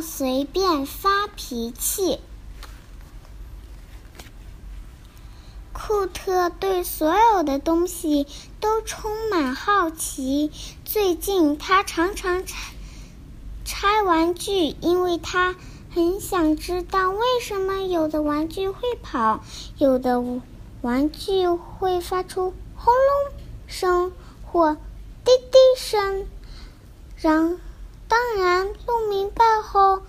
随便发脾气。库特对所有的东西都充满好奇。最近，他常常拆拆玩具，因为他很想知道为什么有的玩具会跑，有的玩具会发出轰隆声或滴滴声。然，当然弄明白后，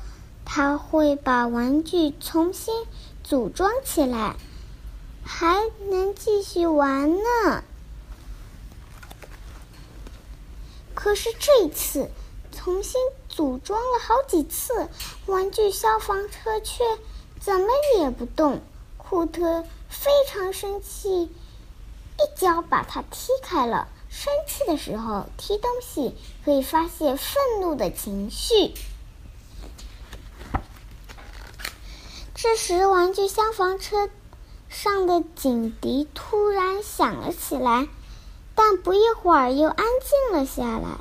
他会把玩具重新组装起来。还能继续玩呢。可是这一次重新组装了好几次，玩具消防车却怎么也不动。库特非常生气，一脚把它踢开了。生气的时候踢东西可以发泄愤怒的情绪。这时，玩具消防车。上的警笛突然响了起来，但不一会儿又安静了下来。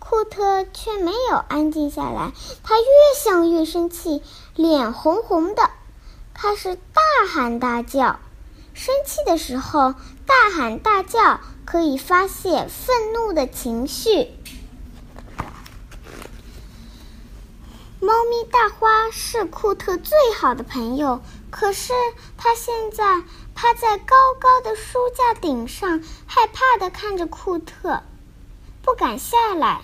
库特却没有安静下来，他越想越生气，脸红红的，开始大喊大叫。生气的时候，大喊大叫可以发泄愤怒的情绪。猫咪大花是库特最好的朋友。可是，他现在趴在高高的书架顶上，害怕的看着库特，不敢下来。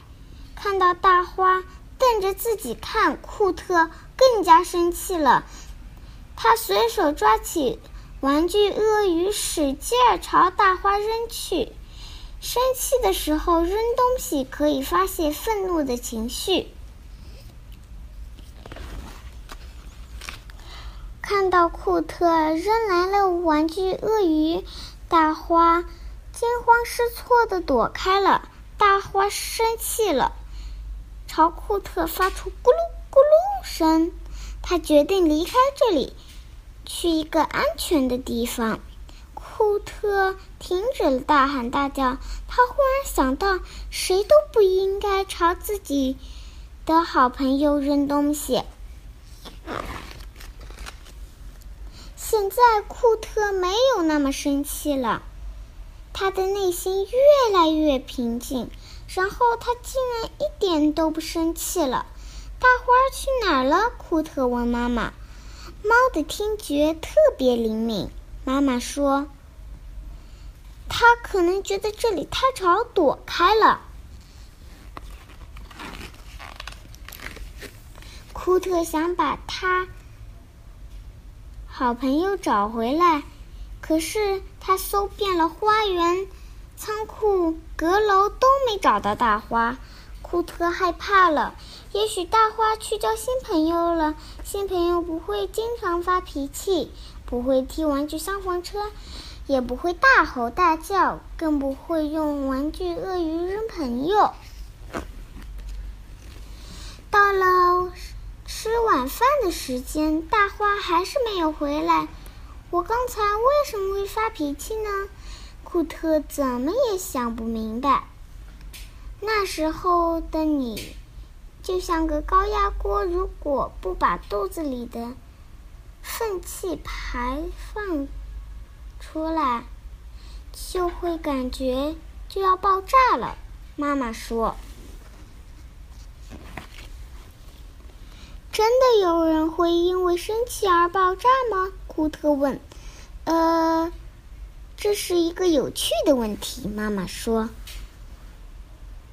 看到大花瞪着自己看，库特更加生气了。他随手抓起玩具鳄鱼，使劲儿朝大花扔去。生气的时候扔东西可以发泄愤怒的情绪。看到库特扔来了玩具鳄鱼，大花惊慌失措的躲开了。大花生气了，朝库特发出咕噜咕噜声。他决定离开这里，去一个安全的地方。库特停止了大喊大叫。他忽然想到，谁都不应该朝自己的好朋友扔东西。现在库特没有那么生气了，他的内心越来越平静。然后他竟然一点都不生气了。大花去哪儿了？库特问妈妈。猫的听觉特别灵敏，妈妈说，它可能觉得这里太吵，躲开了。库特想把它。好朋友找回来，可是他搜遍了花园、仓库、阁楼都没找到大花。库特害怕了，也许大花去交新朋友了。新朋友不会经常发脾气，不会踢玩具消防车，也不会大吼大叫，更不会用玩具鳄鱼扔朋友。到了。吃晚饭的时间，大花还是没有回来。我刚才为什么会发脾气呢？库特怎么也想不明白。那时候的你，就像个高压锅，如果不把肚子里的粪气排放出来，就会感觉就要爆炸了。妈妈说。真的有人会因为生气而爆炸吗？库特问。呃，这是一个有趣的问题。妈妈说。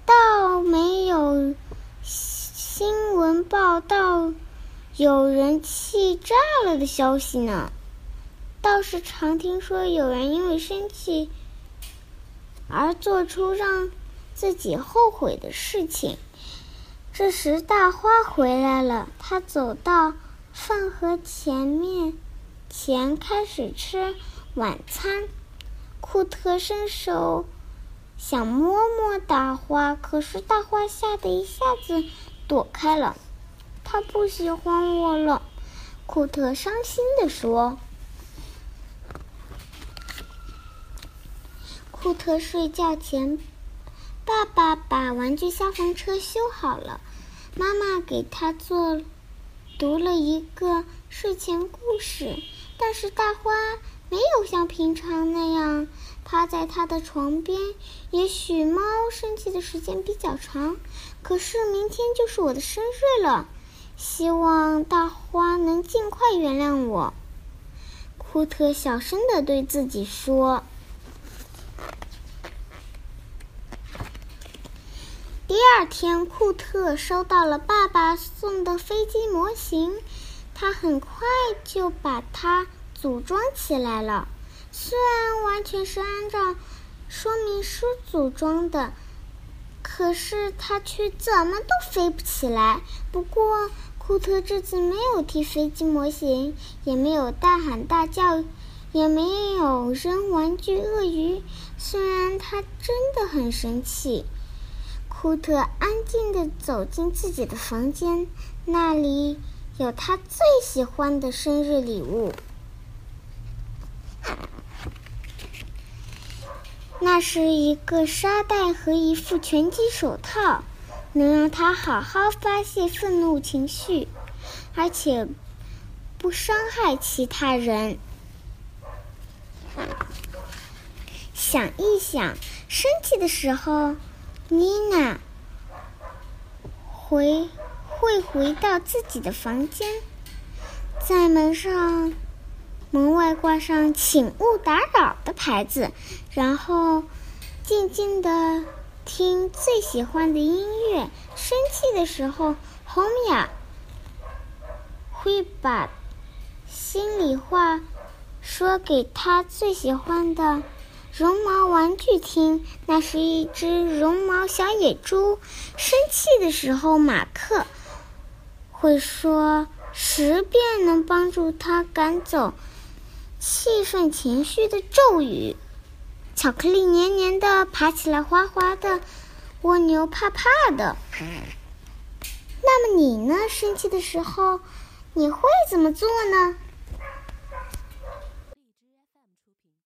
倒没有新闻报道有人气炸了的消息呢。倒是常听说有人因为生气而做出让自己后悔的事情。这时，大花回来了。他走到饭盒前面，前开始吃晚餐。库特伸手想摸摸大花，可是大花吓得一下子躲开了。他不喜欢我了，库特伤心地说。库特睡觉前。爸爸把玩具消防车修好了，妈妈给他做读了一个睡前故事，但是大花没有像平常那样趴在他的床边。也许猫生气的时间比较长，可是明天就是我的生日了，希望大花能尽快原谅我。库特小声的对自己说。第二天，库特收到了爸爸送的飞机模型，他很快就把它组装起来了。虽然完全是按照说明书组装的，可是它却怎么都飞不起来。不过，库特这次没有踢飞机模型，也没有大喊大叫，也没有扔玩具鳄鱼。虽然他真的很生气。库特安静地走进自己的房间，那里有他最喜欢的生日礼物。那是一个沙袋和一副拳击手套，能让他好好发泄愤怒情绪，而且不伤害其他人。想一想，生气的时候。妮娜回会回到自己的房间，在门上门外挂上“请勿打扰”的牌子，然后静静的听最喜欢的音乐。生气的时候，红雅会把心里话说给他最喜欢的。绒毛玩具听，那是一只绒毛小野猪。生气的时候，马克会说十遍能帮助他赶走气愤情绪的咒语。巧克力黏黏的，爬起来滑滑的，蜗牛怕怕的。那么你呢？生气的时候，你会怎么做呢？